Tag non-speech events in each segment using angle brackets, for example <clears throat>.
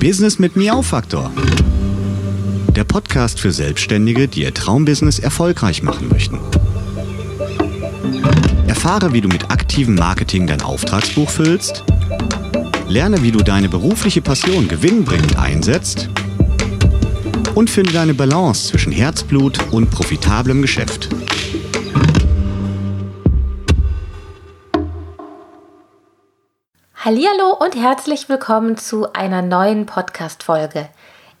Business mit Miau-Faktor. Der Podcast für Selbstständige, die ihr Traumbusiness erfolgreich machen möchten. Erfahre, wie du mit aktivem Marketing dein Auftragsbuch füllst. Lerne, wie du deine berufliche Passion gewinnbringend einsetzt. Und finde deine Balance zwischen Herzblut und profitablem Geschäft. Hallo und herzlich willkommen zu einer neuen Podcast Folge.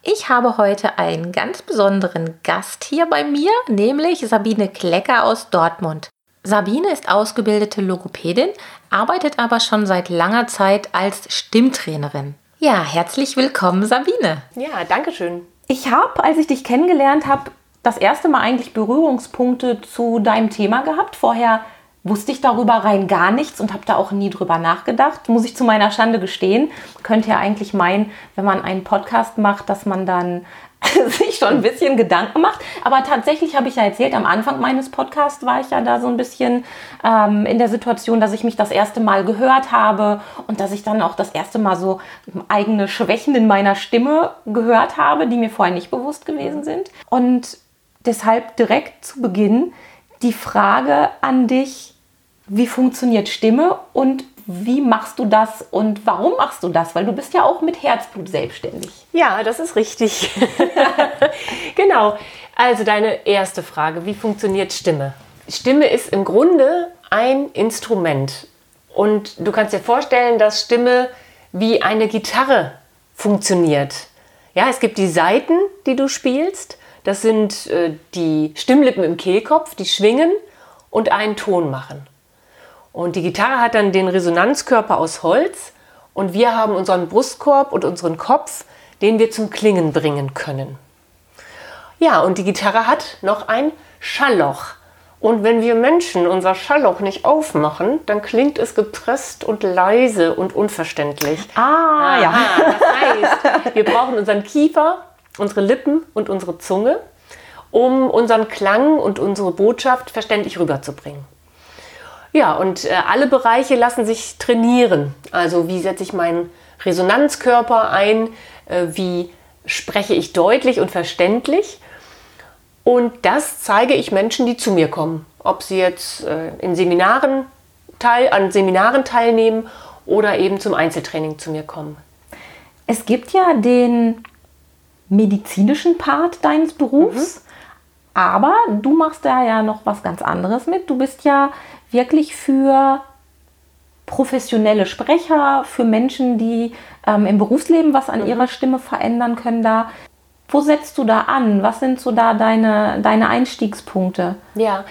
Ich habe heute einen ganz besonderen Gast hier bei mir, nämlich Sabine Klecker aus Dortmund. Sabine ist ausgebildete Logopädin, arbeitet aber schon seit langer Zeit als Stimmtrainerin. Ja, herzlich willkommen Sabine. Ja, danke schön. Ich habe, als ich dich kennengelernt habe, das erste Mal eigentlich Berührungspunkte zu deinem Thema gehabt. Vorher wusste ich darüber rein gar nichts und habe da auch nie drüber nachgedacht. Muss ich zu meiner Schande gestehen. Könnte ja eigentlich meinen, wenn man einen Podcast macht, dass man dann <laughs> sich schon ein bisschen Gedanken macht. Aber tatsächlich habe ich ja erzählt, am Anfang meines Podcasts war ich ja da so ein bisschen ähm, in der Situation, dass ich mich das erste Mal gehört habe und dass ich dann auch das erste Mal so eigene Schwächen in meiner Stimme gehört habe, die mir vorher nicht bewusst gewesen sind. Und deshalb direkt zu Beginn die Frage an dich, wie funktioniert Stimme und wie machst du das und warum machst du das? Weil du bist ja auch mit Herzblut selbstständig. Ja, das ist richtig. <laughs> genau. Also deine erste Frage, wie funktioniert Stimme? Stimme ist im Grunde ein Instrument. Und du kannst dir vorstellen, dass Stimme wie eine Gitarre funktioniert. Ja, es gibt die Saiten, die du spielst. Das sind äh, die Stimmlippen im Kehlkopf, die schwingen und einen Ton machen. Und die Gitarre hat dann den Resonanzkörper aus Holz und wir haben unseren Brustkorb und unseren Kopf, den wir zum Klingen bringen können. Ja, und die Gitarre hat noch ein Schallloch. Und wenn wir Menschen unser Schallloch nicht aufmachen, dann klingt es gepresst und leise und unverständlich. Ah, Aha, ja. Das heißt, wir brauchen unseren Kiefer, unsere Lippen und unsere Zunge, um unseren Klang und unsere Botschaft verständlich rüberzubringen. Ja, und äh, alle Bereiche lassen sich trainieren. Also wie setze ich meinen Resonanzkörper ein, äh, wie spreche ich deutlich und verständlich. Und das zeige ich Menschen, die zu mir kommen. Ob sie jetzt äh, in Seminaren teil, an Seminaren teilnehmen oder eben zum Einzeltraining zu mir kommen. Es gibt ja den medizinischen Part deines Berufs, mhm. Aber du machst da ja noch was ganz anderes mit. Du bist ja wirklich für professionelle Sprecher, für Menschen, die ähm, im Berufsleben was an mhm. ihrer Stimme verändern können da. Wo setzt du da an? Was sind so da deine, deine Einstiegspunkte? Ja,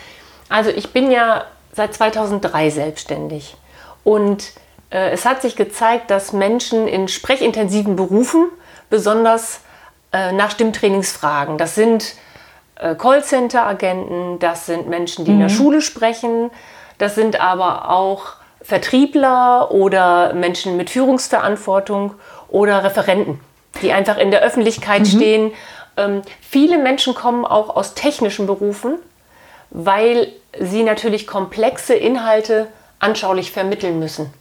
also ich bin ja seit 2003 selbstständig und äh, es hat sich gezeigt, dass Menschen in sprechintensiven Berufen besonders äh, nach Stimmtrainings fragen. Das sind Callcenter-Agenten, das sind Menschen, die mhm. in der mhm. Schule sprechen, das sind aber auch Vertriebler oder Menschen mit Führungsverantwortung oder Referenten, die einfach in der Öffentlichkeit mhm. stehen. Ähm, viele Menschen kommen auch aus technischen Berufen, weil sie natürlich komplexe Inhalte anschaulich vermitteln müssen.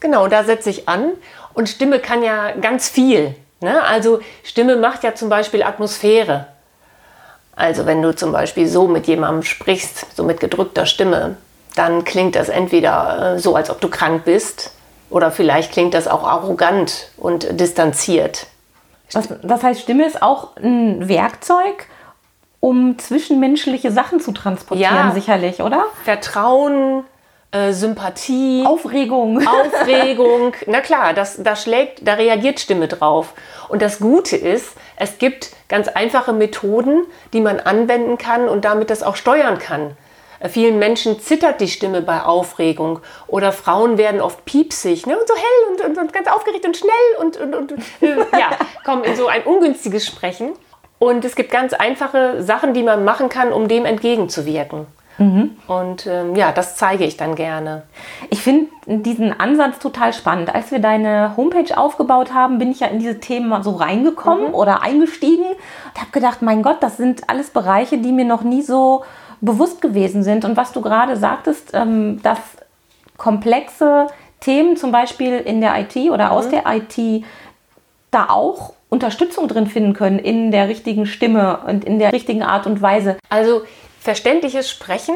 Genau, da setze ich an. Und Stimme kann ja ganz viel. Ne? Also Stimme macht ja zum Beispiel Atmosphäre. Also wenn du zum Beispiel so mit jemandem sprichst, so mit gedrückter Stimme, dann klingt das entweder äh, so, als ob du krank bist, oder vielleicht klingt das auch arrogant und distanziert. Was, das heißt, Stimme ist auch ein Werkzeug, um zwischenmenschliche Sachen zu transportieren, ja, sicherlich, oder? Vertrauen, äh, Sympathie, Aufregung. <laughs> Aufregung. Na klar, das, das schlägt, da reagiert Stimme drauf. Und das Gute ist, es gibt ganz einfache Methoden, die man anwenden kann und damit das auch steuern kann. Vielen Menschen zittert die Stimme bei Aufregung oder Frauen werden oft piepsig ne, und so hell und, und, und ganz aufgeregt und schnell und, und, und äh, <laughs> ja, kommen in so ein ungünstiges Sprechen. Und es gibt ganz einfache Sachen, die man machen kann, um dem entgegenzuwirken. Mhm. Und ähm, ja, das zeige ich dann gerne. Ich finde diesen Ansatz total spannend. Als wir deine Homepage aufgebaut haben, bin ich ja in diese Themen mal so reingekommen mhm. oder eingestiegen und habe gedacht, mein Gott, das sind alles Bereiche, die mir noch nie so bewusst gewesen sind. Und was du gerade sagtest, ähm, dass komplexe Themen zum Beispiel in der IT oder mhm. aus der IT da auch Unterstützung drin finden können in der richtigen Stimme und in der richtigen Art und Weise. Also verständliches Sprechen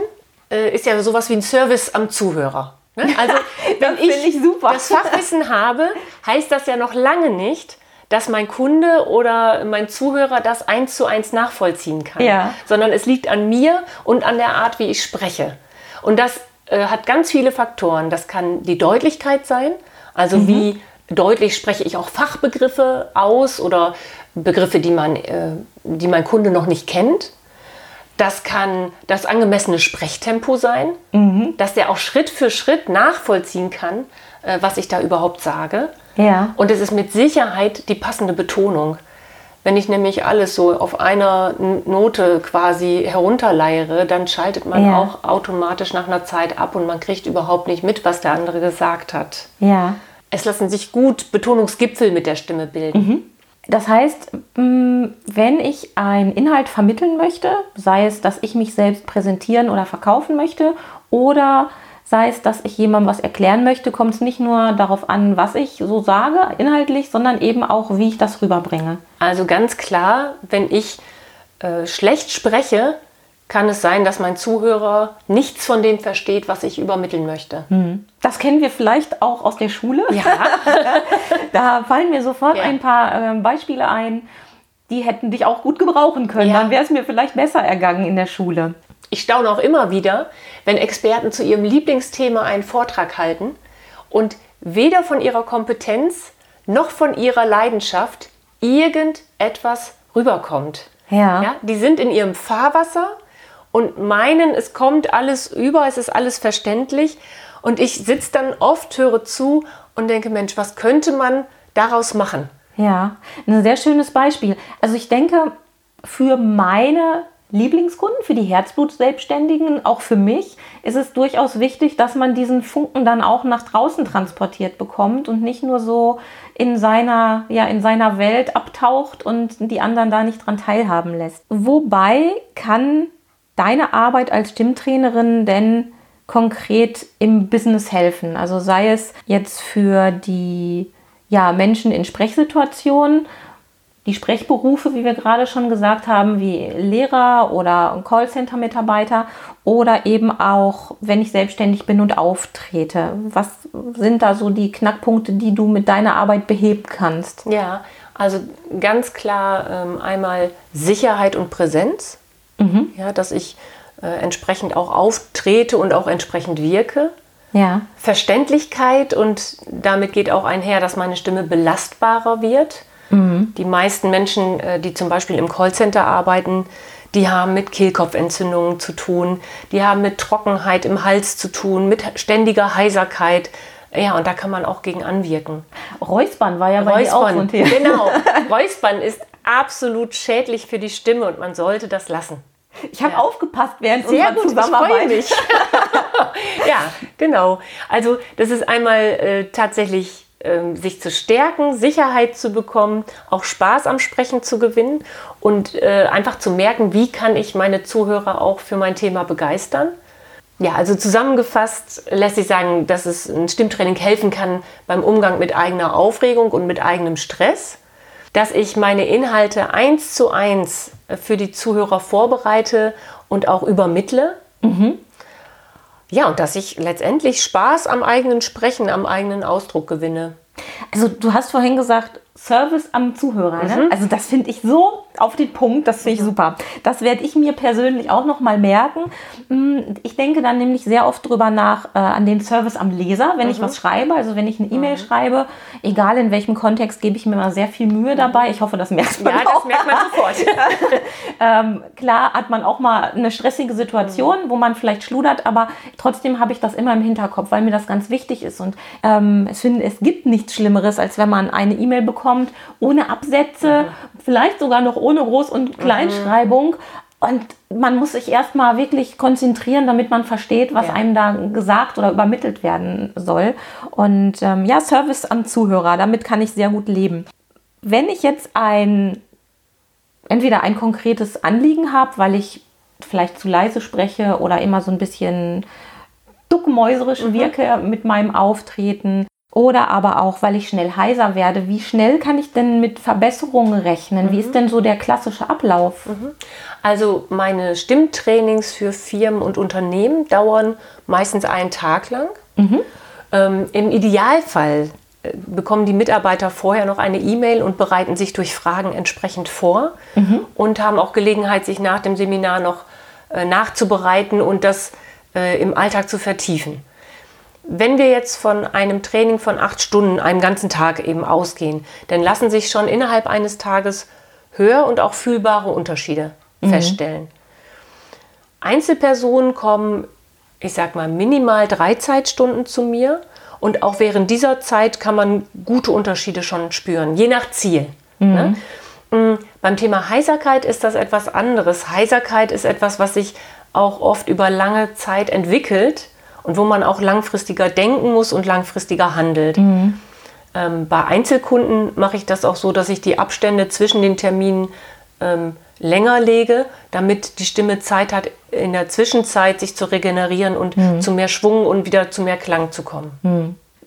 äh, ist ja sowas wie ein Service am Zuhörer. Ne? Also <laughs> wenn ich, ich super. das Fachwissen habe, heißt das ja noch lange nicht, dass mein Kunde oder mein Zuhörer das eins zu eins nachvollziehen kann, Ja. sondern es liegt an mir und an der Art, wie ich spreche. Und das äh, hat ganz viele Faktoren. Das kann die Deutlichkeit sein, also wie deutlich spreche ich auch Fachbegriffe aus oder Begriffe, die man, äh, die mein Kunde noch nicht kennt. Das kann das angemessene Sprechtempo sein, dass der auch Schritt für Schritt nachvollziehen kann, äh, was ich da überhaupt sage. Ja. Und es ist mit Sicherheit die passende Betonung. Wenn ich nämlich alles so auf einer Note quasi herunterleiere, dann schaltet man Ja. auch automatisch nach einer Zeit ab und man kriegt überhaupt nicht mit, was der andere gesagt hat. Ja. Es lassen sich gut Betonungsgipfel mit der Stimme bilden. Das heißt, mh, wenn ich einen Inhalt vermitteln möchte, sei es, dass ich mich selbst präsentieren oder verkaufen möchte, oder sei es, dass ich jemandem was erklären möchte, kommt es nicht nur darauf an, was ich so sage, inhaltlich, sondern eben auch, wie ich das rüberbringe. Also ganz klar, wenn ich äh, schlecht spreche, kann es sein, dass mein Zuhörer nichts von dem versteht, was ich übermitteln möchte. Das kennen wir vielleicht auch aus der Schule. Ja, <laughs> Da fallen mir sofort Ja. ein paar ähm, Beispiele ein, die hätten dich auch gut gebrauchen können. Ja. Dann wäre es mir vielleicht besser ergangen in der Schule. Ich staune auch immer wieder, wenn Experten zu ihrem Lieblingsthema einen Vortrag halten und weder von ihrer Kompetenz noch von ihrer Leidenschaft irgendetwas rüberkommt. Ja. Ja, die sind in ihrem Fahrwasser und meinen, es kommt alles über, es ist alles verständlich. Und ich sitze dann oft, höre zu und denke, Mensch, was könnte man daraus machen? Ja, ein sehr schönes Beispiel. Also ich denke, für meine Lieblingskunden, für die Herzblut-Selbstständigen, auch für mich, ist es durchaus wichtig, dass man diesen Funken dann auch nach draußen transportiert bekommt und nicht nur so in seiner, ja, in seiner Welt abtaucht und die anderen da nicht dran teilhaben lässt. Wobei kann deine Arbeit als Stimmtrainerin denn konkret im Business helfen? Also sei es jetzt für die ja, Menschen in Sprechsituationen, die Sprechberufe, wie wir gerade schon gesagt haben, wie Lehrer oder Callcenter-Mitarbeiter oder eben auch, wenn ich selbstständig bin und auftrete. Was sind da so die Knackpunkte, die du mit deiner Arbeit beheben kannst? Ja, also ganz klar ähm, einmal Sicherheit und Präsenz, ja, dass ich äh, entsprechend auch auftrete und auch entsprechend wirke. Ja, Verständlichkeit und damit geht auch einher, dass meine Stimme belastbarer wird. Die meisten Menschen, äh, die zum Beispiel im Callcenter arbeiten, die haben mit Kehlkopfentzündungen zu tun, die haben mit Trockenheit im Hals zu tun, mit ständiger Heiserkeit. Ja, und da kann man auch gegen anwirken. Räuspern war ja bei dir auch so ein Räuspern, Thema. genau. Räuspern ist absolut schädlich für die Stimme und man sollte das lassen. Ich habe aufgepasst während Sehr unserer gut, ich Zusammenarbeit. mich. <laughs> ja, genau. Also das ist einmal äh, tatsächlich ähm, sich zu stärken, Sicherheit zu bekommen, auch Spaß am Sprechen zu gewinnen und äh, einfach zu merken, wie kann ich meine Zuhörer auch für mein Thema begeistern. Ja, also zusammengefasst lässt sich sagen, dass es ein Stimmtraining helfen kann beim Umgang mit eigener Aufregung und mit eigenem Stress, dass ich meine Inhalte eins zu eins für die Zuhörer vorbereite und auch übermittle. Ja, und dass ich letztendlich Spaß am eigenen Sprechen, am eigenen Ausdruck gewinne. Also du hast vorhin gesagt, Service am Zuhörer. Ne? Also das finde ich so auf den Punkt, das finde ich super. Das werde ich mir persönlich auch noch mal merken. Mm, Ich denke dann nämlich sehr oft drüber nach äh, an den Service am Leser, wenn ich was schreibe. Also wenn ich eine E-Mail schreibe, egal in welchem Kontext, gebe ich mir mal sehr viel Mühe dabei. Ich hoffe, das merkt man Ja, auch. das merkt man sofort. <laughs> Ähm, klar hat man auch mal eine stressige Situation, wo man vielleicht schludert, aber trotzdem habe ich das immer im Hinterkopf, weil mir das ganz wichtig ist. Und ähm, ich finde, es gibt nichts Schlimmeres, als wenn man eine E-Mail bekommt, ohne Absätze, vielleicht sogar noch ohne Groß- und Kleinschreibung. Und man muss sich erstmal wirklich konzentrieren, damit man versteht, was Ja. einem da gesagt oder übermittelt werden soll. Und ähm, ja, Service am Zuhörer, damit kann ich sehr gut leben. Wenn ich jetzt ein entweder ein konkretes Anliegen habe, weil ich vielleicht zu leise spreche oder immer so ein bisschen duckmäuserisch wirke mit meinem Auftreten Oder aber auch, weil ich schnell heiser werde. Wie schnell kann ich denn mit Verbesserungen rechnen? Wie ist denn so der klassische Ablauf? Also meine Stimmtrainings für Firmen und Unternehmen dauern meistens einen Tag lang. Ähm, Im Idealfall äh, bekommen die Mitarbeiter vorher noch eine E-Mail und bereiten sich durch Fragen entsprechend vor und haben auch Gelegenheit, sich nach dem Seminar noch äh, nachzubereiten und das äh, im Alltag zu vertiefen. Wenn wir jetzt von einem Training von acht Stunden, einem ganzen Tag eben ausgehen, dann lassen sich schon innerhalb eines Tages hör- und auch fühlbare Unterschiede feststellen. Einzelpersonen kommen, ich sag mal, minimal drei Zeitstunden zu mir und auch während dieser Zeit kann man gute Unterschiede schon spüren, je nach Ziel. Ne? Mm, Beim Thema Heiserkeit ist das etwas anderes. Heiserkeit ist etwas, was sich auch oft über lange Zeit entwickelt und wo man auch langfristiger denken muss und langfristiger handelt. Ähm, bei Einzelkunden mache ich das auch so, dass ich die Abstände zwischen den Terminen ähm, länger lege, damit die Stimme Zeit hat, in der Zwischenzeit sich zu regenerieren und zu mehr Schwung und wieder zu mehr Klang zu kommen.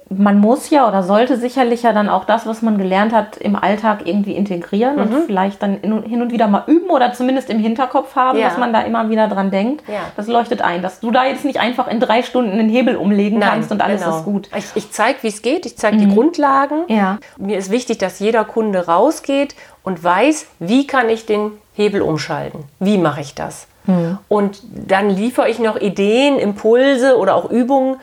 Man muss ja oder sollte sicherlich ja dann auch das, was man gelernt hat, im Alltag irgendwie integrieren Mhm. und vielleicht dann in- hin und wieder mal üben oder zumindest im Hinterkopf haben, Ja. dass man da immer wieder dran denkt. Ja. Das leuchtet ein, dass du da jetzt nicht einfach in drei Stunden einen Hebel umlegen kannst und alles genau. ist gut. Ich, ich zeige, wie es geht, ich zeige die Grundlagen. Ja. Mir ist wichtig, dass jeder Kunde rausgeht und weiß, wie kann ich den Hebel umschalten? Wie mache ich das? Und dann liefere ich noch Ideen, Impulse oder auch Übungen,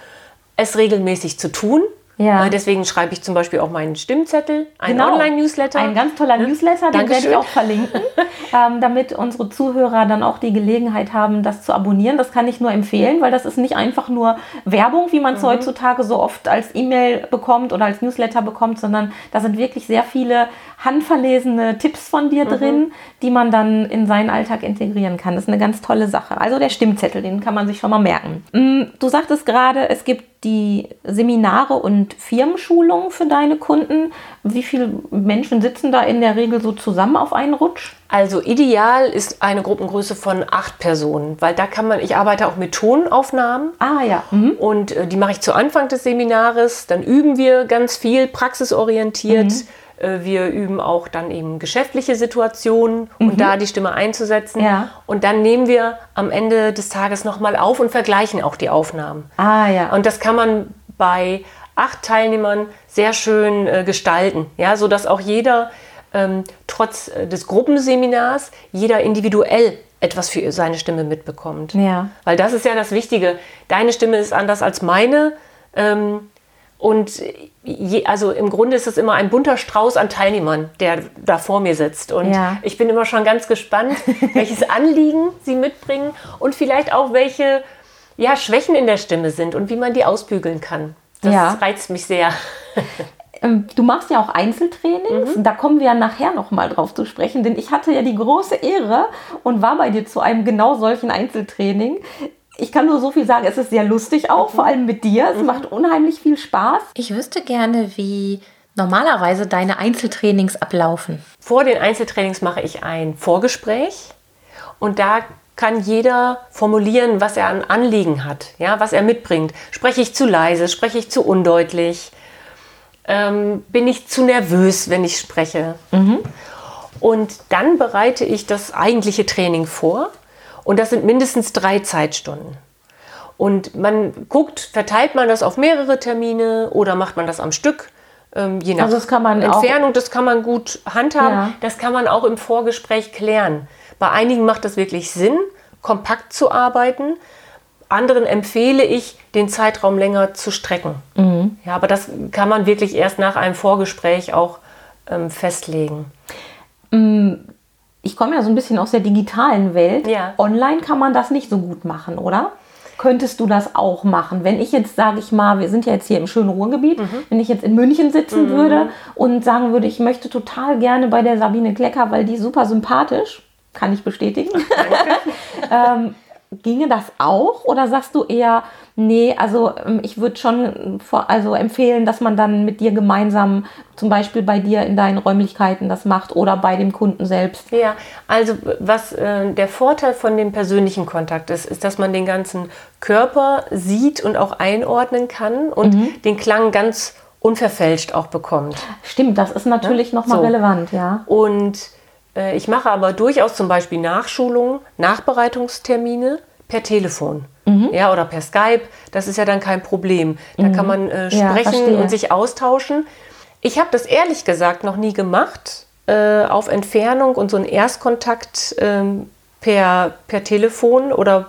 es regelmäßig zu tun. Ja. Äh, Deswegen schreibe ich zum Beispiel auch meinen Stimmzettel, einen Genau. Online-Newsletter. Ein ganz toller Newsletter, den werde ich auch verlinken, <laughs> ähm, damit unsere Zuhörer dann auch die Gelegenheit haben, das zu abonnieren. Das kann ich nur empfehlen, weil das ist nicht einfach nur Werbung, wie man Mhm. es heutzutage so oft als E-Mail bekommt oder als Newsletter bekommt, sondern da sind wirklich sehr viele handverlesene Tipps von Mhm. dir drin, die man dann in seinen Alltag integrieren kann. Das ist eine ganz tolle Sache. Also der Stimmzettel, den kann man sich schon mal merken. Mm, Du sagtest gerade, es gibt die Seminare und Firmenschulungen für deine Kunden. Wie viele Menschen sitzen da in der Regel so zusammen auf einen Rutsch? Also ideal ist eine Gruppengröße von acht Personen, weil da kann man, ich arbeite auch mit Tonaufnahmen. Ah ja. Mhm. Und äh, die mache ich zu Anfang des Seminares. Dann üben wir ganz viel praxisorientiert. Äh, wir üben auch dann eben geschäftliche Situationen und da die Stimme einzusetzen. Ja. Und dann nehmen wir am Ende des Tages nochmal auf und vergleichen auch die Aufnahmen. Ah ja. Und das kann man bei acht Teilnehmern sehr schön äh, gestalten, ja, sodass auch jeder ähm, trotz äh, des Gruppenseminars jeder individuell etwas für seine Stimme mitbekommt. Ja. Weil das ist ja das Wichtige. Deine Stimme ist anders als meine. Ähm, und je, also im Grunde ist es immer ein bunter Strauß an Teilnehmern, der da vor mir sitzt. Und Ja. ich bin immer schon ganz gespannt, <laughs> welches Anliegen sie mitbringen und vielleicht auch welche ja, Schwächen in der Stimme sind und wie man die ausbügeln kann. Das Ja. reizt mich sehr. <laughs> Ähm, Du machst ja auch Einzeltrainings. Da kommen wir ja nachher noch mal drauf zu sprechen, denn ich hatte ja die große Ehre und war bei dir zu einem genau solchen Einzeltraining. Ich kann nur so viel sagen, es ist sehr lustig auch, vor allem mit dir. Es macht unheimlich viel Spaß. Ich wüsste gerne, wie normalerweise deine Einzeltrainings ablaufen. Vor den Einzeltrainings mache ich ein Vorgespräch und da kann jeder formulieren, was er an Anliegen hat, ja, was er mitbringt. Spreche ich zu leise, spreche ich zu undeutlich, ähm, bin ich zu nervös, wenn ich spreche. Und dann bereite ich das eigentliche Training vor und das sind mindestens drei Zeitstunden. Und man guckt, verteilt man das auf mehrere Termine oder macht man das am Stück, ähm, je nach Also das kann man auch- Entfernung, das kann man gut handhaben. Ja. Das kann man auch im Vorgespräch klären. Bei einigen macht das wirklich Sinn, kompakt zu arbeiten. Anderen empfehle ich, den Zeitraum länger zu strecken. Mhm. Ja, aber das kann man wirklich erst nach einem Vorgespräch auch ähm, festlegen. Ich komme ja so ein bisschen aus der digitalen Welt. Ja. Online kann man das nicht so gut machen, oder? Könntest du das auch machen? Wenn ich jetzt, sage ich mal, wir sind ja jetzt hier im schönen Ruhrgebiet, wenn ich jetzt in München sitzen würde und sagen würde, ich möchte total gerne bei der Sabine Klecker, weil die ist super sympathisch, kann ich bestätigen. <laughs> <laughs> ähm, ginge das auch oder sagst du eher, nee, also ähm, ich würde schon vor, also empfehlen, dass man dann mit dir gemeinsam zum Beispiel bei dir in deinen Räumlichkeiten das macht oder bei dem Kunden selbst? Ja, also was äh, der Vorteil von dem persönlichen Kontakt ist, ist, dass man den ganzen Körper sieht und auch einordnen kann und den Klang ganz unverfälscht auch bekommt. Stimmt, das ist natürlich ja? nochmal so. relevant, ja. Und ich mache aber durchaus zum Beispiel Nachschulungen, Nachbereitungstermine per Telefon. Mhm. Ja, oder per Skype, das ist ja dann kein Problem. Da mhm. kann man äh, sprechen ja, und sich austauschen. Ich habe das ehrlich gesagt noch nie gemacht, äh, auf Entfernung und so einen Erstkontakt ähm, per, per Telefon oder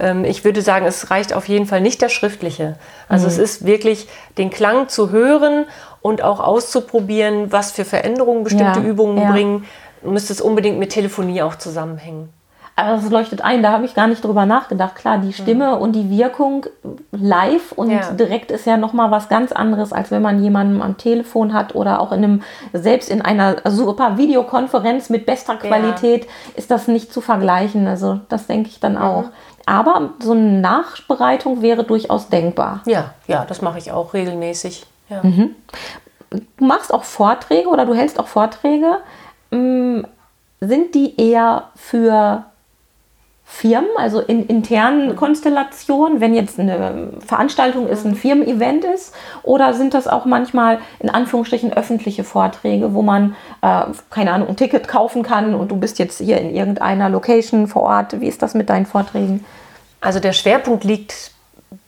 ähm, ich würde sagen, es reicht auf jeden Fall nicht der schriftliche. Also mhm. es ist wirklich den Klang zu hören und auch auszuprobieren, was für Veränderungen bestimmte ja, Übungen ja. bringen, müsste es unbedingt mit Telefonie auch zusammenhängen. Also es leuchtet ein, da habe ich gar nicht drüber nachgedacht. Klar, die Stimme mhm. und die Wirkung live und ja. direkt ist ja nochmal was ganz anderes, als wenn man jemanden am Telefon hat oder auch in einem, selbst in einer super Videokonferenz mit bester Qualität ja. ist das nicht zu vergleichen. Also das denke ich dann auch. Mhm. Aber so eine Nachbereitung wäre durchaus denkbar. Ja, ja, das mache ich auch regelmäßig. Ja. Mhm. Du machst auch Vorträge oder du hältst auch Vorträge. Mm, sind die eher für Firmen, also in internen. Konstellationen, wenn jetzt eine Veranstaltung ist, ein. Firmen-Event ist, oder sind das auch manchmal in Anführungsstrichen öffentliche Vorträge, wo man, äh, keine Ahnung, ein Ticket kaufen kann und du bist jetzt hier in irgendeiner Location vor Ort. Wie ist das mit deinen Vorträgen? Also der Schwerpunkt liegt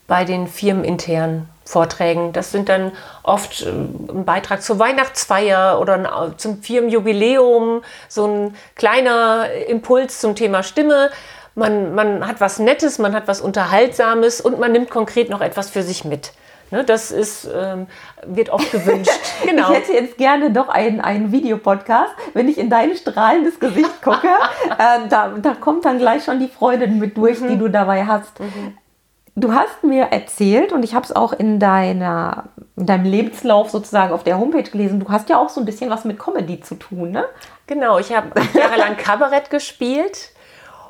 bei den firmeninternen Vorträgen. Das sind dann oft äh, ein Beitrag zur Weihnachtsfeier oder zum Firmenjubiläum, so ein kleiner Impuls zum Thema Stimme man, man hat was Nettes, man hat was Unterhaltsames und man nimmt konkret noch etwas für sich mit. Ne, das ist, ähm, wird oft gewünscht. <laughs> genau. Ich hätte jetzt gerne doch einen, einen Videopodcast. Wenn ich in dein strahlendes Gesicht gucke, <laughs> äh, da, da kommt dann gleich schon die Freude mit durch, mhm. die du dabei hast. Mhm. Du hast mir erzählt, und ich habe es auch in, deiner, in deinem Lebenslauf sozusagen auf der Homepage gelesen, du hast ja auch so ein bisschen was mit Comedy zu tun, ne? Genau, ich habe jahrelang Kabarett gespielt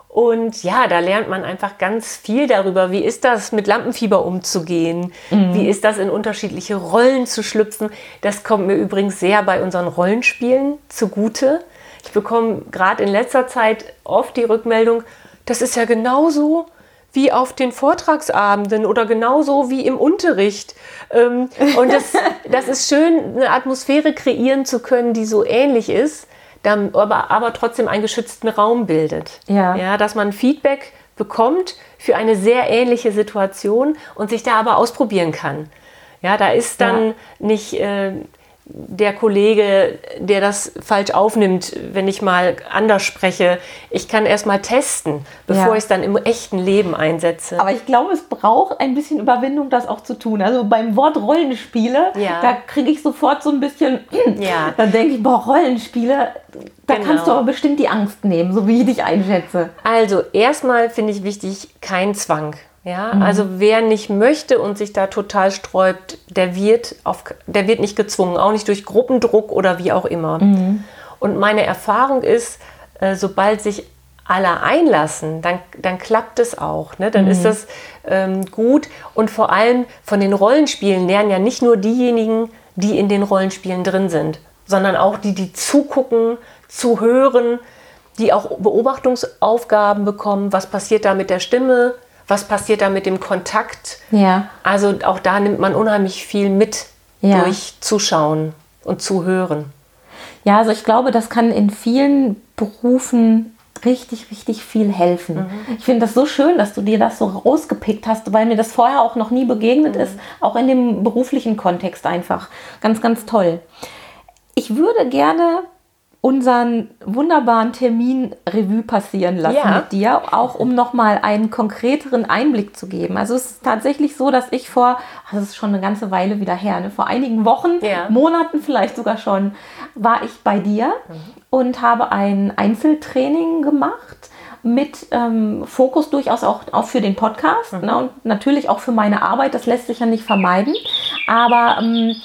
und ja, da lernt man einfach ganz viel darüber, wie ist das mit Lampenfieber umzugehen, mhm. wie ist das in unterschiedliche Rollen zu schlüpfen. Das kommt mir übrigens sehr bei unseren Rollenspielen zugute. Ich bekomme gerade in letzter Zeit oft die Rückmeldung, das ist ja genauso wie auf den Vortragsabenden oder genauso wie im Unterricht. Ähm, und das, <laughs> das ist schön, eine Atmosphäre kreieren zu können, die so ähnlich ist dann aber, aber trotzdem einen geschützten Raum bildet. Ja. ja. Dass man Feedback bekommt für eine sehr ähnliche Situation und sich da aber ausprobieren kann. Ja, da ist dann ja. nicht äh, der Kollege, der das falsch aufnimmt, wenn ich mal anders spreche. Ich kann erst mal testen, bevor ja. ich es dann im echten Leben einsetze. Aber ich glaube, es braucht ein bisschen Überwindung, das auch zu tun. Also beim Wort Rollenspiele, ja. da kriege ich sofort so ein bisschen, <clears throat> ja. dann denke ich, boah, Rollenspiele, da genau. kannst du aber bestimmt die Angst nehmen, so wie ich dich einschätze. Also erstmal finde ich wichtig, kein Zwang. Ja, mhm. also wer nicht möchte und sich da total sträubt, der wird, auf, der wird nicht gezwungen, auch nicht durch Gruppendruck oder wie auch immer. Mhm. Und meine Erfahrung ist, äh, sobald sich alle einlassen, dann, dann klappt es auch. Ne? Dann mhm. ist das ähm, gut. Und vor allem von den Rollenspielen lernen ja nicht nur diejenigen, die in den Rollenspielen drin sind, sondern auch die, die zugucken, zuhören, die auch Beobachtungsaufgaben bekommen. Was passiert da mit der Stimme? Was passiert da mit dem Kontakt. Ja. Also auch da nimmt man unheimlich viel mit ja. durch Zuschauen und Zuhören. Ja, also ich glaube, das kann in vielen Berufen richtig, richtig viel helfen. Mhm. Ich finde das so schön, dass du dir das so rausgepickt hast, weil mir das vorher auch noch nie begegnet mhm. ist, auch in dem beruflichen Kontext einfach. Ganz, ganz toll. Ich würde gerne unseren wunderbaren Termin Revue passieren lassen ja. mit dir, auch um nochmal einen konkreteren Einblick zu geben. Also es ist tatsächlich so, dass ich vor, das ist schon eine ganze Weile wieder her, ne, vor einigen Wochen, ja. Monaten vielleicht sogar schon, war ich bei dir mhm. und habe ein Einzeltraining gemacht mit ähm, Fokus durchaus auch, auch für den Podcast mhm. ne, und natürlich auch für meine Arbeit, das lässt sich ja nicht vermeiden. Aber ähm,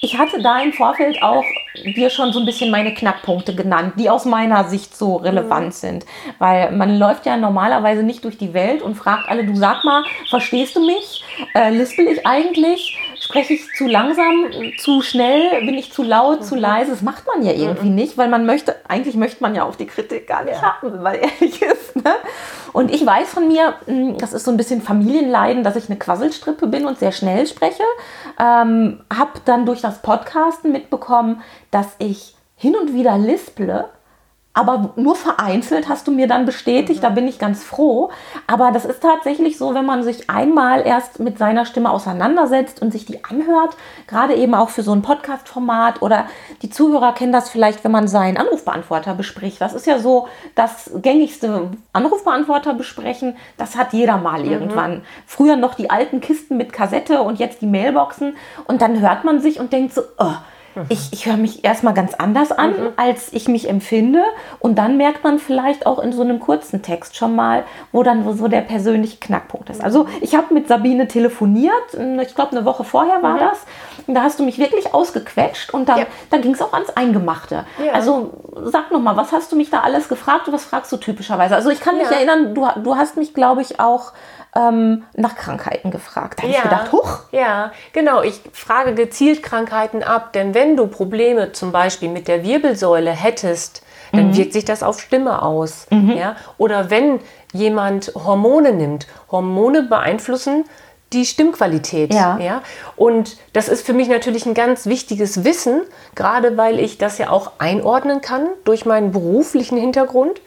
ich hatte da im Vorfeld auch dir schon so ein bisschen meine Knackpunkte genannt, die aus meiner Sicht so relevant mhm. sind. Weil man läuft ja normalerweise nicht durch die Welt und fragt alle, du sag mal, verstehst du mich? Äh, lispel ich eigentlich? Spreche ich zu langsam, zu schnell, bin ich zu laut, zu leise? Das macht man ja irgendwie nicht, weil man möchte, eigentlich möchte man ja auch die Kritik gar nicht Ja. haben, wenn man ehrlich <laughs> ist. Ne? Und ich weiß von mir, mh, das ist so ein bisschen Familienleiden, dass ich eine Quasselstrippe bin und sehr schnell spreche. Ähm, habe dann durch das Podcasten mitbekommen, dass ich hin und wieder lisple. Aber nur vereinzelt hast du mir dann bestätigt, da bin ich ganz froh. Aber das ist tatsächlich so, wenn man sich einmal erst mit seiner Stimme auseinandersetzt und sich die anhört, gerade eben auch für so ein Podcast-Format oder die Zuhörer kennen das vielleicht, wenn man seinen Anrufbeantworter bespricht. Das ist ja so das gängigste Anrufbeantworter besprechen. Das hat jeder mal irgendwann. Früher noch die alten Kisten mit Kassette und jetzt die Mailboxen. Und dann hört man sich und denkt so, oh, ich, ich höre mich erstmal ganz anders an, als ich mich empfinde. Und dann merkt man vielleicht auch in so einem kurzen Text schon mal, wo dann so der persönliche Knackpunkt ist. Also ich habe mit Sabine telefoniert, ich glaube eine Woche vorher war das. Und da hast du mich wirklich ausgequetscht und da, Ja. da ging es auch ans Eingemachte. Ja. Also sag noch mal, was hast du mich da alles gefragt und was fragst du typischerweise? Also ich kann mich Ja. erinnern, du, du hast mich, glaube ich, auch ähm, nach Krankheiten gefragt. Da habe ich gedacht, huch, Ja, genau. Ich frage gezielt Krankheiten ab, denn wenn du Probleme zum Beispiel mit der Wirbelsäule hättest, dann Mhm. wirkt sich das auf Stimme aus. Ja? Oder wenn jemand Hormone nimmt, Hormone beeinflussen die Stimmqualität. Ja. Ja? Und das ist für mich natürlich ein ganz wichtiges Wissen, gerade weil ich das ja auch einordnen kann durch meinen beruflichen Hintergrund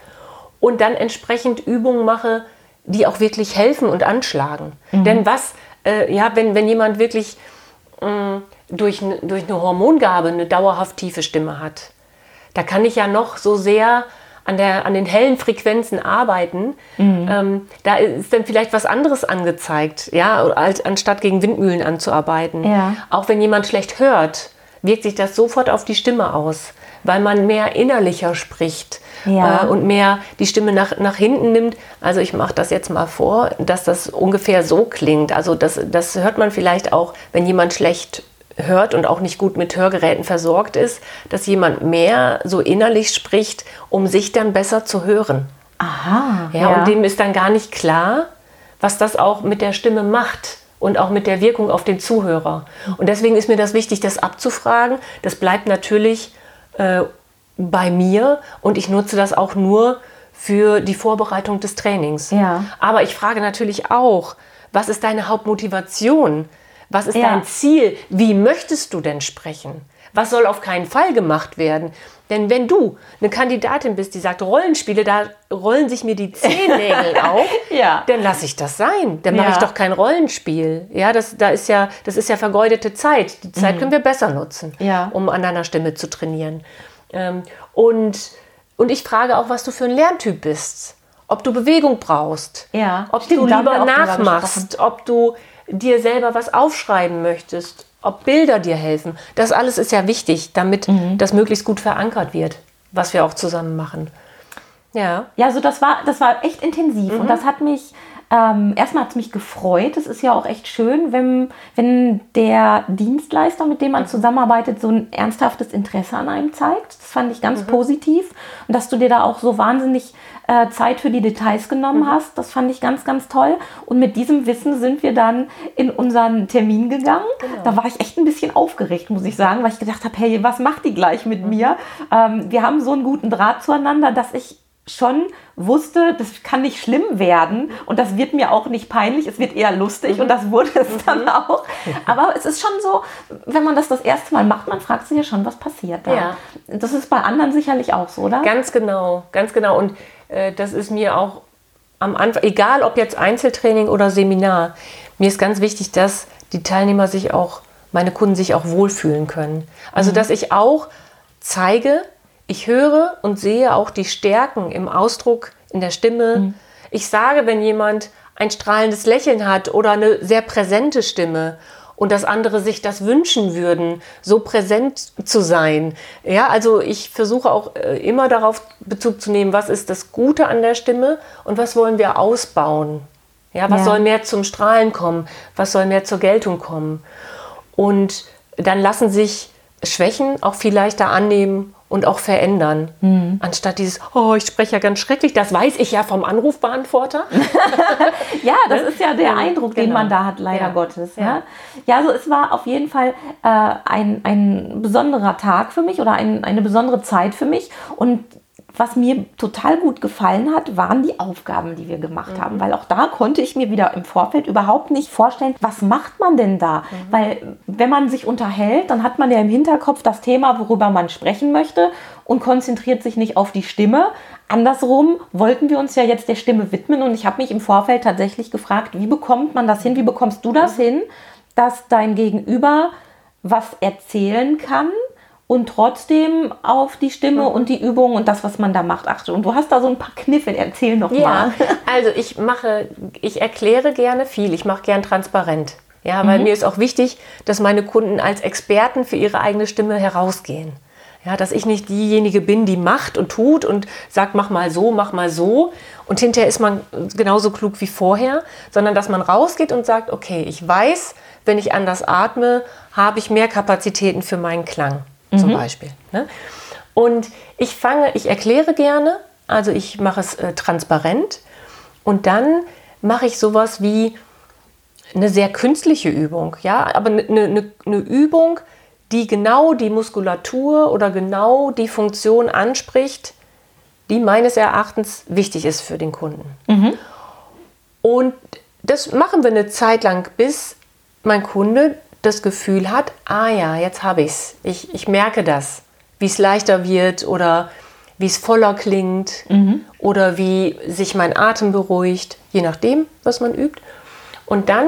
und dann entsprechend Übungen mache, die auch wirklich helfen und anschlagen. Denn was, äh, ja, wenn, wenn jemand wirklich mh, durch, n- durch eine Hormongabe eine dauerhaft tiefe Stimme hat, da kann ich ja noch so sehr an, der, an den hellen Frequenzen arbeiten. Ähm, da ist dann vielleicht was anderes angezeigt, ja, als, anstatt gegen Windmühlen anzuarbeiten. Ja. Auch wenn jemand schlecht hört, wirkt sich das sofort auf die Stimme aus, weil man mehr innerlicher spricht Ja. äh, und mehr die Stimme nach, nach hinten nimmt. Also ich mache das jetzt mal vor, dass das ungefähr so klingt. Also das, das hört man vielleicht auch, wenn jemand schlecht hört und auch nicht gut mit Hörgeräten versorgt ist, dass jemand mehr so innerlich spricht, um sich dann besser zu hören. aha. Ja, und dem ist dann gar nicht klar, was das auch mit der Stimme macht und auch mit der Wirkung auf den Zuhörer. Und deswegen ist mir das wichtig, das abzufragen. Das bleibt natürlich äh, bei mir und ich nutze das auch nur für die Vorbereitung des Trainings. Ja. Aber ich frage natürlich auch, was ist deine Hauptmotivation? Was ist Ja. dein Ziel? Wie möchtest du denn sprechen? Was soll auf keinen Fall gemacht werden? Denn wenn du eine Kandidatin bist, die sagt, Rollenspiele, da rollen sich mir die Zehennägel <laughs> auf, Ja. dann lasse ich das sein. Dann mache Ja. ich doch kein Rollenspiel. Ja, das, da ist ja, das ist ja vergeudete Zeit. Die Zeit können wir besser nutzen, Mhm. Ja. um an deiner Stimme zu trainieren. Ähm, und, und ich frage auch, was du für ein Lerntyp bist. Ob du Bewegung brauchst. Ob stimmt, du lieber nachmachst. Ob du dir selber was aufschreiben möchtest. Ob Bilder dir helfen. Das alles ist ja wichtig, damit Mhm. das möglichst gut verankert wird, was wir auch zusammen machen. Ja. Ja, also das war, das war echt intensiv und das hat mich, ähm, erstmal hat es mich gefreut. Es ist ja auch echt schön, wenn, wenn der Dienstleister, mit dem man zusammenarbeitet, so ein ernsthaftes Interesse an einem zeigt. Das fand ich ganz positiv und dass du dir da auch so wahnsinnig äh, Zeit für die Details genommen hast, das fand ich ganz, ganz toll. Und mit diesem Wissen sind wir dann in unseren Termin gegangen. Da war ich echt ein bisschen aufgeregt, muss ich sagen, weil ich gedacht habe, hey, was macht die gleich mit mir? Ähm, wir haben so einen guten Draht zueinander, dass ich schon wusste, das kann nicht schlimm werden und das wird mir auch nicht peinlich, es wird eher lustig und das wurde es dann auch. Aber es ist schon so, wenn man das das erste Mal macht, man fragt sich ja schon, was passiert da. Ja. Das ist bei anderen sicherlich auch so, oder? Ganz genau, ganz genau. Und äh, das ist mir auch am Anfang, egal ob jetzt Einzeltraining oder Seminar, mir ist ganz wichtig, dass die Teilnehmer sich auch, meine Kunden sich auch wohlfühlen können. Also, dass ich auch zeige, ich höre und sehe auch die Stärken im Ausdruck, in der Stimme. Ich sage, wenn jemand ein strahlendes Lächeln hat oder eine sehr präsente Stimme und dass andere sich das wünschen würden, so präsent zu sein. Ja, also ich versuche auch äh, immer darauf Bezug zu nehmen, was ist das Gute an der Stimme und was wollen wir ausbauen. Ja, was Ja. soll mehr zum Strahlen kommen, was soll mehr zur Geltung kommen. Und dann lassen sich Schwächen auch viel leichter annehmen und auch verändern. Mhm. Anstatt dieses, oh, ich spreche ja ganz schrecklich, das weiß ich ja vom Anrufbeantworter. <laughs> ja, das ist ja der Eindruck, genau. den man da hat, leider ja. Gottes. Ja, ja. ja also es war auf jeden Fall äh, ein, ein besonderer Tag für mich oder ein, eine besondere Zeit für mich. Und was mir total gut gefallen hat, waren die Aufgaben, die wir gemacht mhm. haben. Weil auch da konnte ich mir wieder im Vorfeld überhaupt nicht vorstellen, was macht man denn da? Mhm. Weil wenn man sich unterhält, dann hat man ja im Hinterkopf das Thema, worüber man sprechen möchte und konzentriert sich nicht auf die Stimme. Andersrum wollten wir uns ja jetzt der Stimme widmen und ich habe mich im Vorfeld tatsächlich gefragt, wie bekommt man das hin? Wie bekommst du das mhm. hin, dass dein Gegenüber was erzählen kann? Und trotzdem auf die Stimme und die Übung und das, was man da macht, achte. Und du hast da so ein paar Kniffe, erzähl noch ja, mal. <laughs> Also ich mache, ich erkläre gerne viel, ich mache gern transparent. Ja, weil mhm. mir ist auch wichtig, dass meine Kunden als Experten für ihre eigene Stimme herausgehen. Ja, dass ich nicht diejenige bin, die macht und tut und sagt, mach mal so, mach mal so. Und hinterher ist man genauso klug wie vorher, sondern dass man rausgeht und sagt, okay, ich weiß, wenn ich anders atme, habe ich mehr Kapazitäten für meinen Klang zum mhm. Beispiel. Ne? Und ich fange, ich erkläre gerne, also ich mache es äh, transparent und dann mache ich sowas wie eine sehr künstliche Übung, ja, aber eine, eine, eine Übung, die genau die Muskulatur oder genau die Funktion anspricht, die meines Erachtens wichtig ist für den Kunden. Mhm. Und das machen wir eine Zeit lang, bis mein Kunde das Gefühl hat, ah ja, jetzt habe ich's. ich Ich merke das, wie es leichter wird oder wie es voller klingt mhm. oder wie sich mein Atem beruhigt, je nachdem, was man übt. Und dann,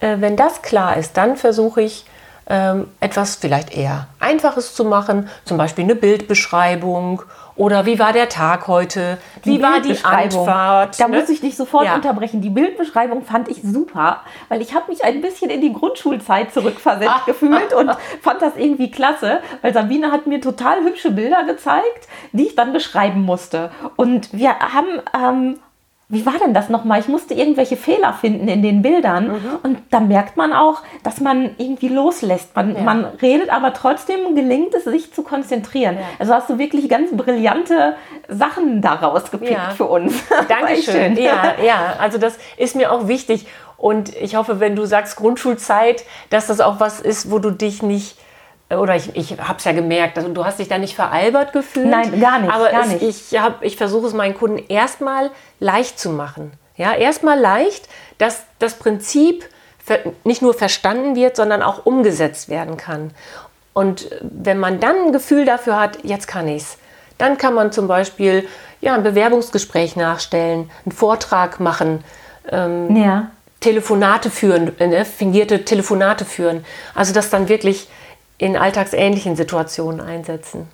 äh, wenn das klar ist, dann versuche ich ähm, etwas vielleicht eher Einfaches zu machen, zum Beispiel eine Bildbeschreibung oder wie war der Tag heute? Die wie war die Anfahrt? Da ne? muss ich dich sofort ja. unterbrechen. Die Bildbeschreibung fand ich super, weil ich habe mich ein bisschen in die Grundschulzeit zurückversetzt ah. <laughs> gefühlt und fand das irgendwie klasse, weil Sabine hat mir total hübsche Bilder gezeigt, die ich dann beschreiben musste. Und wir haben ähm, wie war denn das nochmal? Ich musste irgendwelche Fehler finden in den Bildern. Mhm. Und da merkt man auch, dass man irgendwie loslässt. Man, ja. man redet, aber trotzdem gelingt es, sich zu konzentrieren. Ja. Also hast du wirklich ganz brillante Sachen daraus gepickt ja. für uns. <laughs> Dankeschön. Ja, ja, also das ist mir auch wichtig. Und ich hoffe, wenn du sagst Grundschulzeit, dass das auch was ist, wo du dich nicht oder ich, ich habe es ja gemerkt, also du hast dich da nicht veralbert gefühlt. Nein, gar nicht. Aber gar es, nicht. ich, ich versuche es meinen Kunden erstmal leicht zu machen. Ja, erstmal leicht, dass das Prinzip nicht nur verstanden wird, sondern auch umgesetzt werden kann. Und wenn man dann ein Gefühl dafür hat, jetzt kann ich es, dann kann man zum Beispiel ja, ein Bewerbungsgespräch nachstellen, einen Vortrag machen, ähm, ja. Telefonate führen, äh, fingierte Telefonate führen. Also das dann wirklich in alltagsähnlichen Situationen einsetzen.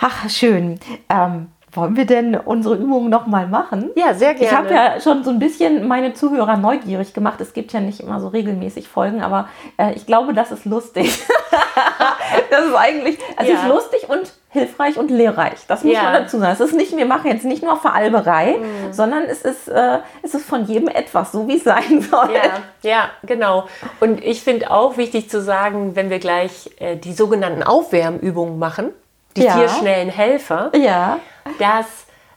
Ach, schön. Ähm, wollen wir denn unsere Übungen noch mal machen? Ja, sehr gerne. Ich habe ja schon so ein bisschen meine Zuhörer neugierig gemacht. Es gibt ja nicht immer so regelmäßig Folgen, aber äh, ich glaube, das ist lustig. <laughs> das ist eigentlich, es ja. ist lustig und hilfreich und lehrreich. Das muss ja. man dazu sagen. Es ist nicht, wir machen jetzt nicht nur Veralberei, mhm. sondern es ist, äh, es ist von jedem etwas, so wie es sein <laughs> soll. Ja, ja genau. Und ich finde auch wichtig zu sagen, wenn wir gleich äh, die sogenannten Aufwärmübungen machen, die ja. vier schnellen Helfer, ja. dass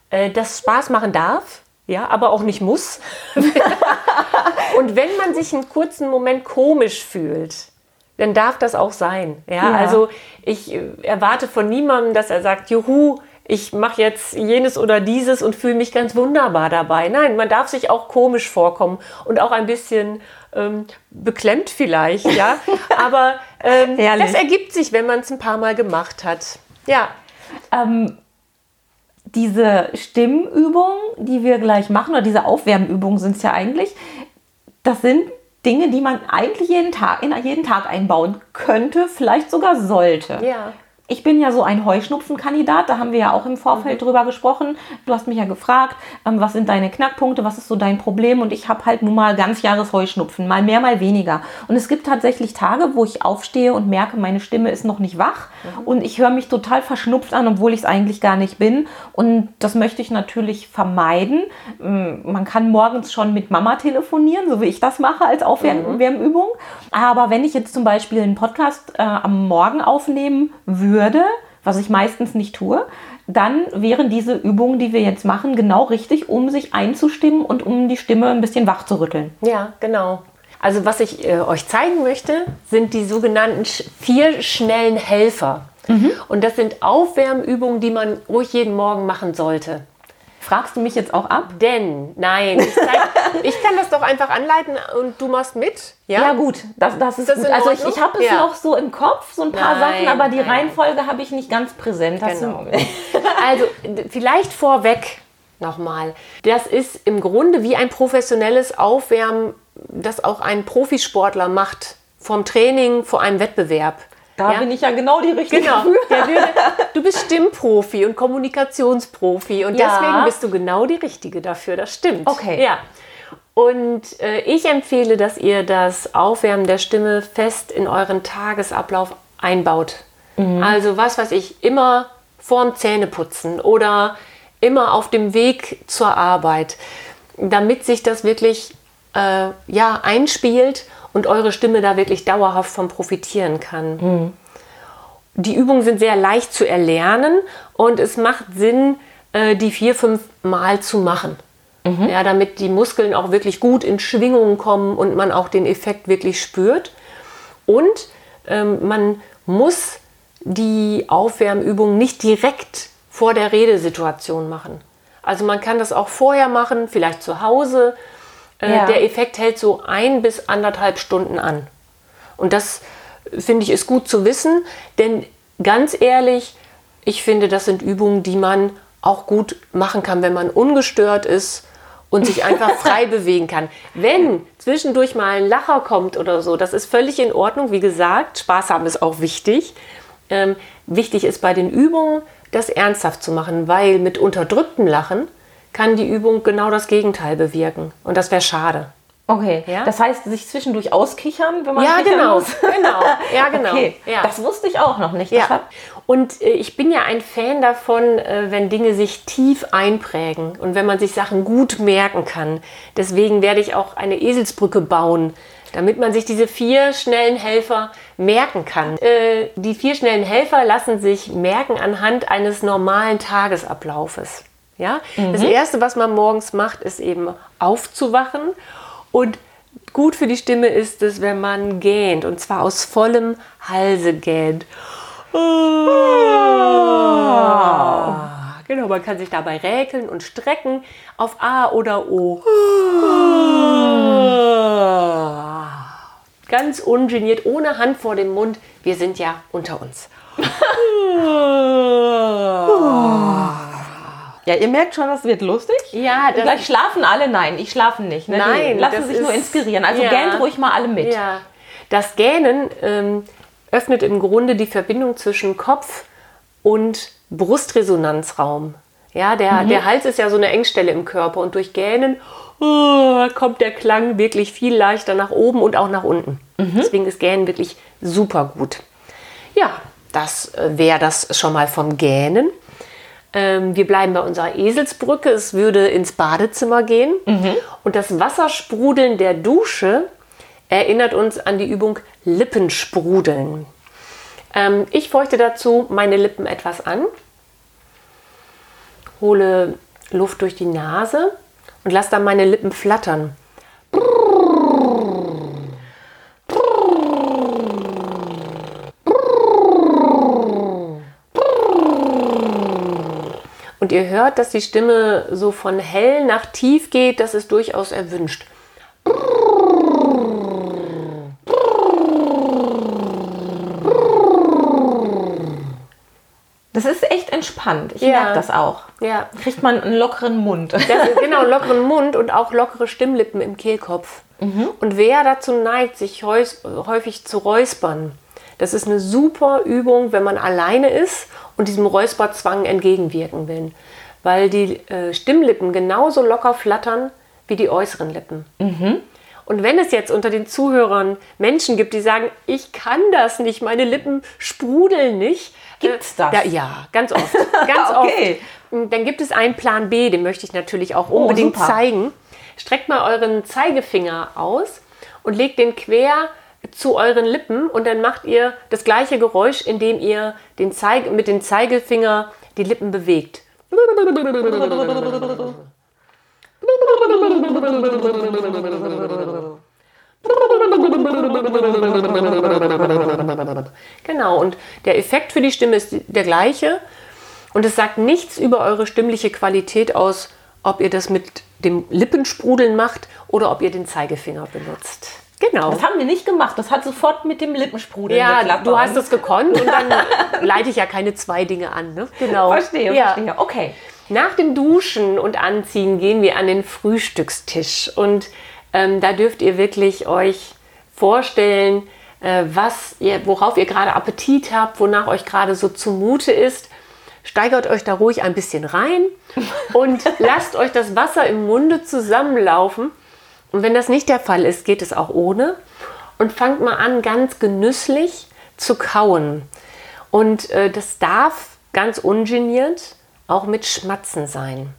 äh, das Spaß machen darf. Ja, aber auch nicht muss. <laughs> und wenn man sich einen kurzen Moment komisch fühlt, dann darf das auch sein. Ja, ja. also ich äh, erwarte von niemandem, dass er sagt, juhu, ich mache jetzt jenes oder dieses und fühle mich ganz wunderbar dabei. Nein, man darf sich auch komisch vorkommen und auch ein bisschen ähm, beklemmt vielleicht, ja. <laughs> Aber ähm, das ergibt sich, wenn man es ein paar Mal gemacht hat. Ja. Ähm, diese Stimmübung, die wir gleich machen, oder diese Aufwärmübungen sind es ja eigentlich, das sind Dinge, die man eigentlich jeden Tag, in jeden Tag einbauen könnte, vielleicht sogar sollte. Ja. Ich bin ja so ein Heuschnupfenkandidat, da haben wir ja auch im Vorfeld mhm. drüber gesprochen. Du hast mich ja gefragt, ähm, was sind deine Knackpunkte, was ist so dein Problem? Und ich habe halt nun mal ganz Jahres Heuschnupfen, mal mehr, mal weniger. Und es gibt tatsächlich Tage, wo ich aufstehe und merke, meine Stimme ist noch nicht wach mhm. und ich höre mich total verschnupft an, obwohl ich es eigentlich gar nicht bin. Und das möchte ich natürlich vermeiden. Ähm, man kann morgens schon mit Mama telefonieren, so wie ich das mache als Aufwärmübung. Mhm. Aber wenn ich jetzt zum Beispiel einen Podcast äh, am Morgen aufnehmen würde, würde, was ich meistens nicht tue, dann wären diese Übungen, die wir jetzt machen, genau richtig, um sich einzustimmen und um die Stimme ein bisschen wach zu rütteln. Ja, genau. Also was ich äh, euch zeigen möchte, sind die sogenannten vier schnellen Helfer. Und das sind Aufwärmübungen, die man ruhig jeden Morgen machen sollte. Fragst du mich jetzt auch ab? Denn, nein, ich, zeig, <laughs> ich kann das doch einfach anleiten und du machst mit. Ja, Ja, gut, das, das ist das gut. Also ich, ich habe es Ja. noch so im Kopf, so ein paar Nein, Sachen, aber die nein. Reihenfolge habe ich nicht ganz präsent. Genau. <laughs> Also vielleicht vorweg nochmal. Das ist im Grunde wie ein professionelles Aufwärmen, das auch ein Profisportler macht. Vorm Training, vor einem Wettbewerb. Da Ja? bin ich ja genau die richtige Genau. würde, du bist Stimmprofi und Kommunikationsprofi und Ja. deswegen bist du genau die Richtige dafür. Das stimmt. Okay. Ja. Und äh, ich empfehle, dass ihr das Aufwärmen der Stimme fest in euren Tagesablauf einbaut. Also was weiß ich, immer vorm Zähneputzen oder immer auf dem Weg zur Arbeit, damit sich das wirklich äh, ja, einspielt und eure Stimme da wirklich dauerhaft von profitieren kann. Die Übungen sind sehr leicht zu erlernen und es macht Sinn, äh, die vier, fünf Mal zu machen. Ja, damit die Muskeln auch wirklich gut in Schwingungen kommen und man auch den Effekt wirklich spürt. Und ähm, man muss die Aufwärmübungen nicht direkt vor der Redesituation machen. Also man kann das auch vorher machen, vielleicht zu Hause. Äh, Ja. Der Effekt hält so ein bis anderthalb Stunden an. Und das finde ich ist gut zu wissen, denn ganz ehrlich, ich finde, das sind Übungen, die man auch gut machen kann, wenn man ungestört ist und sich einfach <laughs> frei bewegen kann. Wenn zwischendurch mal ein Lacher kommt oder so, das ist völlig in Ordnung. Wie gesagt, Spaß haben ist auch wichtig. Ähm, wichtig ist bei den Übungen, das ernsthaft zu machen, weil mit unterdrücktem Lachen kann die Übung genau das Gegenteil bewirken. Und das wäre schade. Okay, Ja? das heißt, sich zwischendurch auskichern, wenn man Ja, genau. muss. <laughs> Genau. Ja, genau. Okay, Ja. das wusste ich auch noch nicht. Ja, und äh, ich bin ja ein Fan davon, äh, wenn Dinge sich tief einprägen und wenn man sich Sachen gut merken kann. Deswegen werde ich auch eine Eselsbrücke bauen, damit man sich diese vier schnellen Helfer merken kann. Äh, die vier schnellen Helfer lassen sich merken anhand eines normalen Tagesablaufes. Ja? Das erste, was man morgens macht, ist eben aufzuwachen und Gut für die Stimme ist es, wenn man gähnt und zwar aus vollem Halse gähnt. Genau, man kann sich dabei räkeln und strecken auf A oder O. Ganz ungeniert, ohne Hand vor dem Mund. Wir sind ja unter uns. Ja, ihr merkt schon, das wird lustig. Ja, das Gleich schlafen alle? Nein, ich schlafe nicht. Ne? Nein, Die lassen sich nur inspirieren. Also Ja. gähnt ruhig mal alle mit. Ja, das Gähnen ähm, öffnet im Grunde die Verbindung zwischen Kopf und Brustresonanzraum. Ja, der, der Hals ist ja so eine Engstelle im Körper und durch Gähnen oh, kommt der Klang wirklich viel leichter nach oben und auch nach unten. Deswegen ist Gähnen wirklich super gut. Ja, das äh, wäre das schon mal vom Gähnen. Ähm, wir bleiben bei unserer Eselsbrücke. Es würde ins Badezimmer gehen. Und das Wassersprudeln der Dusche erinnert uns an die Übung Lippensprudeln. Ähm, ich feuchte dazu meine Lippen etwas an, hole Luft durch die Nase und lasse dann meine Lippen flattern. Und ihr hört, dass die Stimme so von hell nach tief geht, das ist durchaus erwünscht. Das ist echt entspannt. Ich Ja. merke das auch. Ja, Kriegt man einen lockeren Mund. ist genau lockeren Mund und auch lockere Stimmlippen im Kehlkopf. Und wer dazu neigt, sich häufig zu räuspern, das ist eine super Übung, wenn man alleine ist und diesem Räusperzwang entgegenwirken will. Weil die äh, Stimmlippen genauso locker flattern wie die äußeren Lippen. Und wenn es jetzt unter den Zuhörern Menschen gibt, die sagen, ich kann das nicht, meine Lippen sprudeln nicht. Gibt's äh, das? Da, ja, ganz oft. Ganz <laughs> Okay. oft. Dann gibt es einen Plan B, den möchte ich natürlich auch unbedingt super. zeigen. Streckt mal euren Zeigefinger aus und legt den quer zu euren Lippen und dann macht ihr das gleiche Geräusch, indem ihr den Zeige, mit dem Zeigefinger die Lippen bewegt. Genau, und der Effekt für die Stimme ist der gleiche. Und es sagt nichts über eure stimmliche Qualität aus, ob ihr das mit dem Lippensprudeln macht oder ob ihr den Zeigefinger benutzt. Genau. Das haben wir nicht gemacht. Das hat sofort mit dem Lippensprudeln Ja, geklappt. du hast es gekonnt und dann <laughs> leite ich ja keine zwei Dinge an. Ne? Genau. Verstehe, ja. verstehe. Okay. Nach dem Duschen und Anziehen gehen wir an den Frühstückstisch und ähm, da dürft ihr wirklich euch vorstellen, äh, was ihr, worauf ihr gerade Appetit habt, wonach euch gerade so zumute ist. Steigert euch da ruhig ein bisschen rein <laughs> und lasst euch das Wasser im Munde zusammenlaufen. Und wenn das nicht der Fall ist, geht es auch ohne. Und fangt mal an, ganz genüsslich zu kauen. Und äh, das darf ganz ungeniert auch mit Schmatzen sein.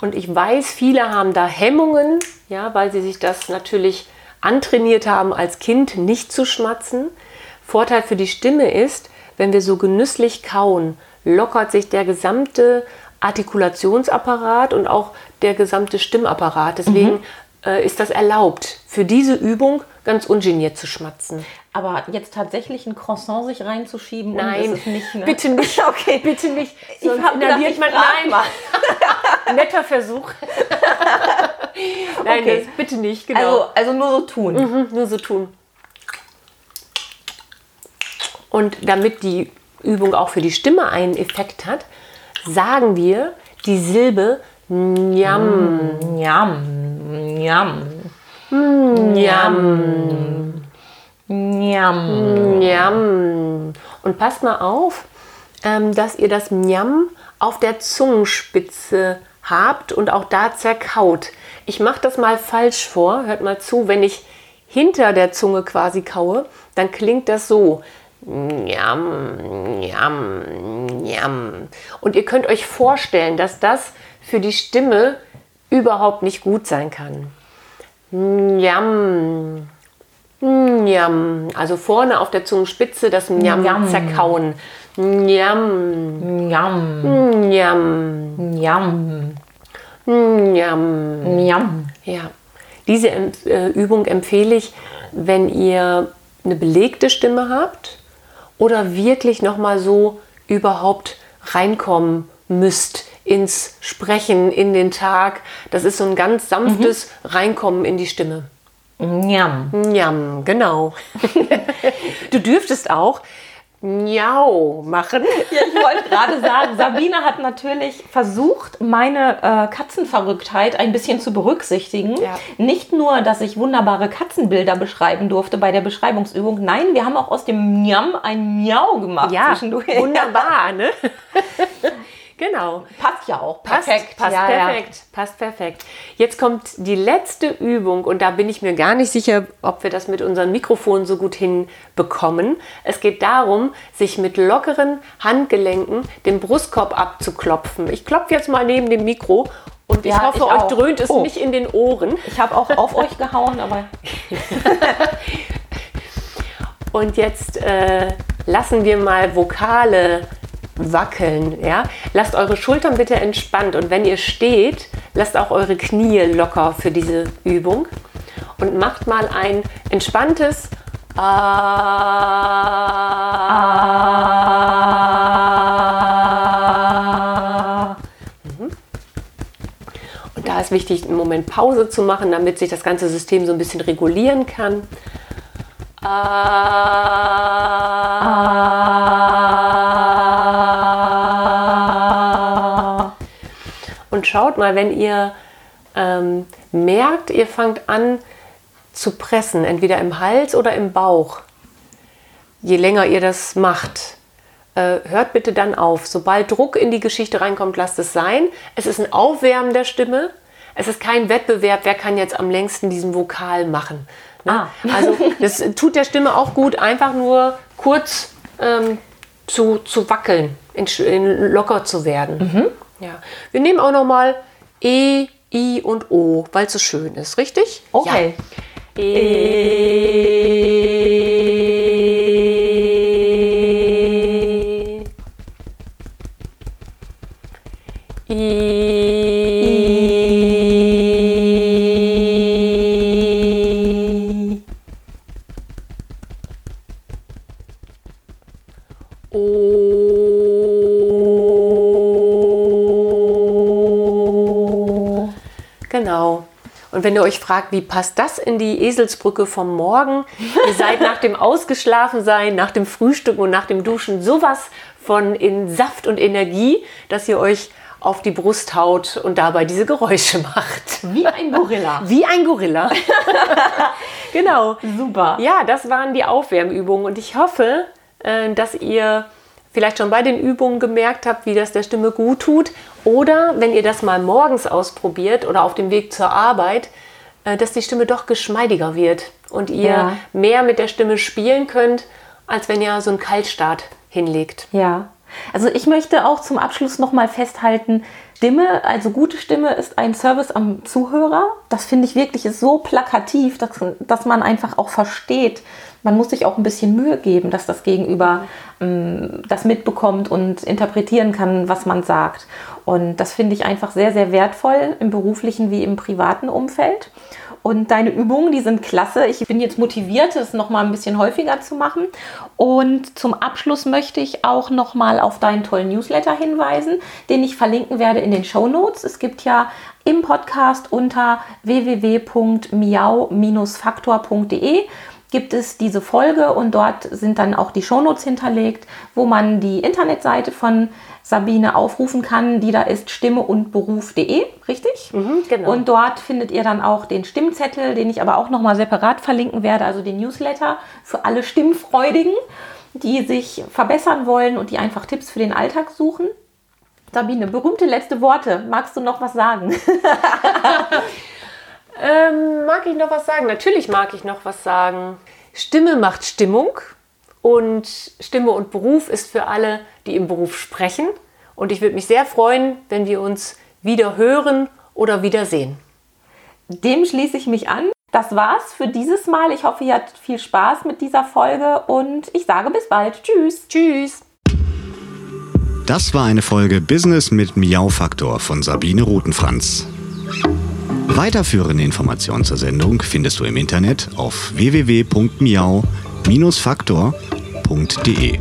Und ich weiß, viele haben da Hemmungen, ja, weil sie sich das natürlich antrainiert haben, als Kind nicht zu schmatzen. Vorteil für die Stimme ist, wenn wir so genüsslich kauen, lockert sich der gesamte Artikulationsapparat und auch der gesamte Stimmapparat. Deswegen äh, ist das erlaubt, für diese Übung ganz ungeniert zu schmatzen. Aber jetzt tatsächlich ein Croissant sich reinzuschieben, Nein, ist nicht, ne? bitte nicht. <laughs> Okay. bitte nicht. Ich Sonst hab gedacht, inhaliert man- Nein, mal. <laughs> netter Versuch. <laughs> Nein, Okay. bitte nicht, genau. Also, also nur so tun. Mhm, nur so tun. Und damit die Übung auch für die Stimme einen Effekt hat, sagen wir die Silbe Njam. Njam, njam, Njam. njam. Njam. Und passt mal auf, ähm, dass ihr das Njam auf der Zungenspitze habt und auch da zerkaut. Ich mache das mal falsch vor. Hört mal zu, wenn ich hinter der Zunge quasi kaue, dann klingt das so. Njam, njam, njam. Und ihr könnt euch vorstellen, dass das für die Stimme überhaupt nicht gut sein kann. Njam, Njam. Also vorne auf der Zungenspitze das Njam, Njam. zerkauen. Njam, Njam, Njam, njam, Njam. njam. Ja, diese äh, Übung empfehle ich, wenn ihr eine belegte Stimme habt oder wirklich noch mal so überhaupt reinkommen müsst ins Sprechen, in den Tag. Das ist so ein ganz sanftes Reinkommen in die Stimme. Njam. Njam, genau. <laughs> du dürftest auch Njau machen. <laughs> Ja, ich wollte gerade sagen, Sabine hat natürlich versucht, meine äh, Katzenverrücktheit ein bisschen zu berücksichtigen. Ja. Nicht nur, dass ich wunderbare Katzenbilder beschreiben durfte bei der Beschreibungsübung. Nein, wir haben auch aus dem Miam ein Miau gemacht Ja, zwischendurch. wunderbar, ne? <laughs> genau. Passt ja auch. Passt, Perfekt. passt ja, ja. perfekt, passt perfekt. Jetzt kommt die letzte Übung und da bin ich mir gar nicht sicher, ob wir das mit unseren Mikrofonen so gut hinbekommen. Es geht darum, sich mit lockeren Handgelenken den Brustkorb abzuklopfen. Ich klopfe jetzt mal neben dem Mikro und ich Ja, hoffe, ich euch auch. dröhnt es Oh. nicht in den Ohren. Ich habe auch auf euch gehauen, aber <laughs> Und jetzt äh, lassen wir mal Vokale wackeln. Ja? Lasst eure Schultern bitte entspannt und wenn ihr steht, lasst auch eure Knie locker für diese Übung und macht mal ein entspanntes Ah. Mhm. Und da ist wichtig, einen Moment Pause zu machen, damit sich das ganze System so ein bisschen regulieren kann. Ah. Und schaut mal, wenn ihr ähm, merkt, ihr fangt an zu pressen, entweder im Hals oder im Bauch, je länger ihr das macht, äh, hört bitte dann auf. Sobald Druck in die Geschichte reinkommt, lasst es sein. Es ist ein Aufwärmen der Stimme. Es ist kein Wettbewerb, wer kann jetzt am längsten diesen Vokal machen. Ne? Ah. <laughs> Also das tut der Stimme auch gut, einfach nur kurz ähm, zu, zu wackeln, in, in locker zu werden. Ja. Wir nehmen auch noch mal E, I und O, weil es so schön ist, richtig? Okay. Ja. E. Genau. Und wenn ihr euch fragt, wie passt das in die Eselsbrücke vom Morgen? Ihr seid nach dem Ausgeschlafensein, nach dem Frühstück und nach dem Duschen sowas von in Saft und Energie, dass ihr euch auf die Brust haut und dabei diese Geräusche <laughs> macht. Wie ein Gorilla. Wie ein Gorilla. <laughs> genau. Super. Ja, das waren die Aufwärmübungen und ich hoffe, äh, dass ihr vielleicht schon bei den Übungen gemerkt habt, wie das der Stimme gut tut. Oder wenn ihr das mal morgens ausprobiert oder auf dem Weg zur Arbeit, äh, dass die Stimme doch geschmeidiger wird und ihr Ja. mehr mit der Stimme spielen könnt, als wenn ihr so einen Kaltstart hinlegt. Ja. Also ich möchte auch zum Abschluss nochmal festhalten, Stimme, also gute Stimme ist ein Service am Zuhörer. Das finde ich wirklich so plakativ, dass, dass man einfach auch versteht. Man muss sich auch ein bisschen Mühe geben, dass das Gegenüber ähm, das mitbekommt und interpretieren kann, was man sagt. Und das finde ich einfach sehr, sehr wertvoll im beruflichen wie im privaten Umfeld. Und deine Übungen, die sind klasse. Ich bin jetzt motiviert, es noch mal ein bisschen häufiger zu machen. Und zum Abschluss möchte ich auch noch mal auf deinen tollen Newsletter hinweisen, den ich verlinken werde in den Show Notes. Es gibt ja im Podcast unter www.miau-faktor.de gibt es diese Folge und dort sind dann auch die Shownotes hinterlegt, wo man die Internetseite von Sabine aufrufen kann, die da ist stimme und beruf.de, richtig? genau. Und dort findet ihr dann auch den Stimmzettel, den ich aber auch nochmal separat verlinken werde, also den Newsletter für alle Stimmfreudigen, die sich verbessern wollen und die einfach Tipps für den Alltag suchen. Sabine, berühmte letzte Worte. Magst du noch was sagen? <laughs> Ähm, mag ich noch was sagen? Natürlich mag ich noch was sagen. Stimme macht Stimmung und Stimme und Beruf ist für alle, die im Beruf sprechen. Und ich würde mich sehr freuen, wenn wir uns wieder hören oder wiedersehen. Dem schließe ich mich an. Das war's für dieses Mal. Ich hoffe, ihr hattet viel Spaß mit dieser Folge und ich sage bis bald. Tschüss. Tschüss. Das war eine Folge Business mit Miau Faktor von Sabine Rutenfranz. Weiterführende Informationen zur Sendung findest du im Internet auf www.miau-faktor.de.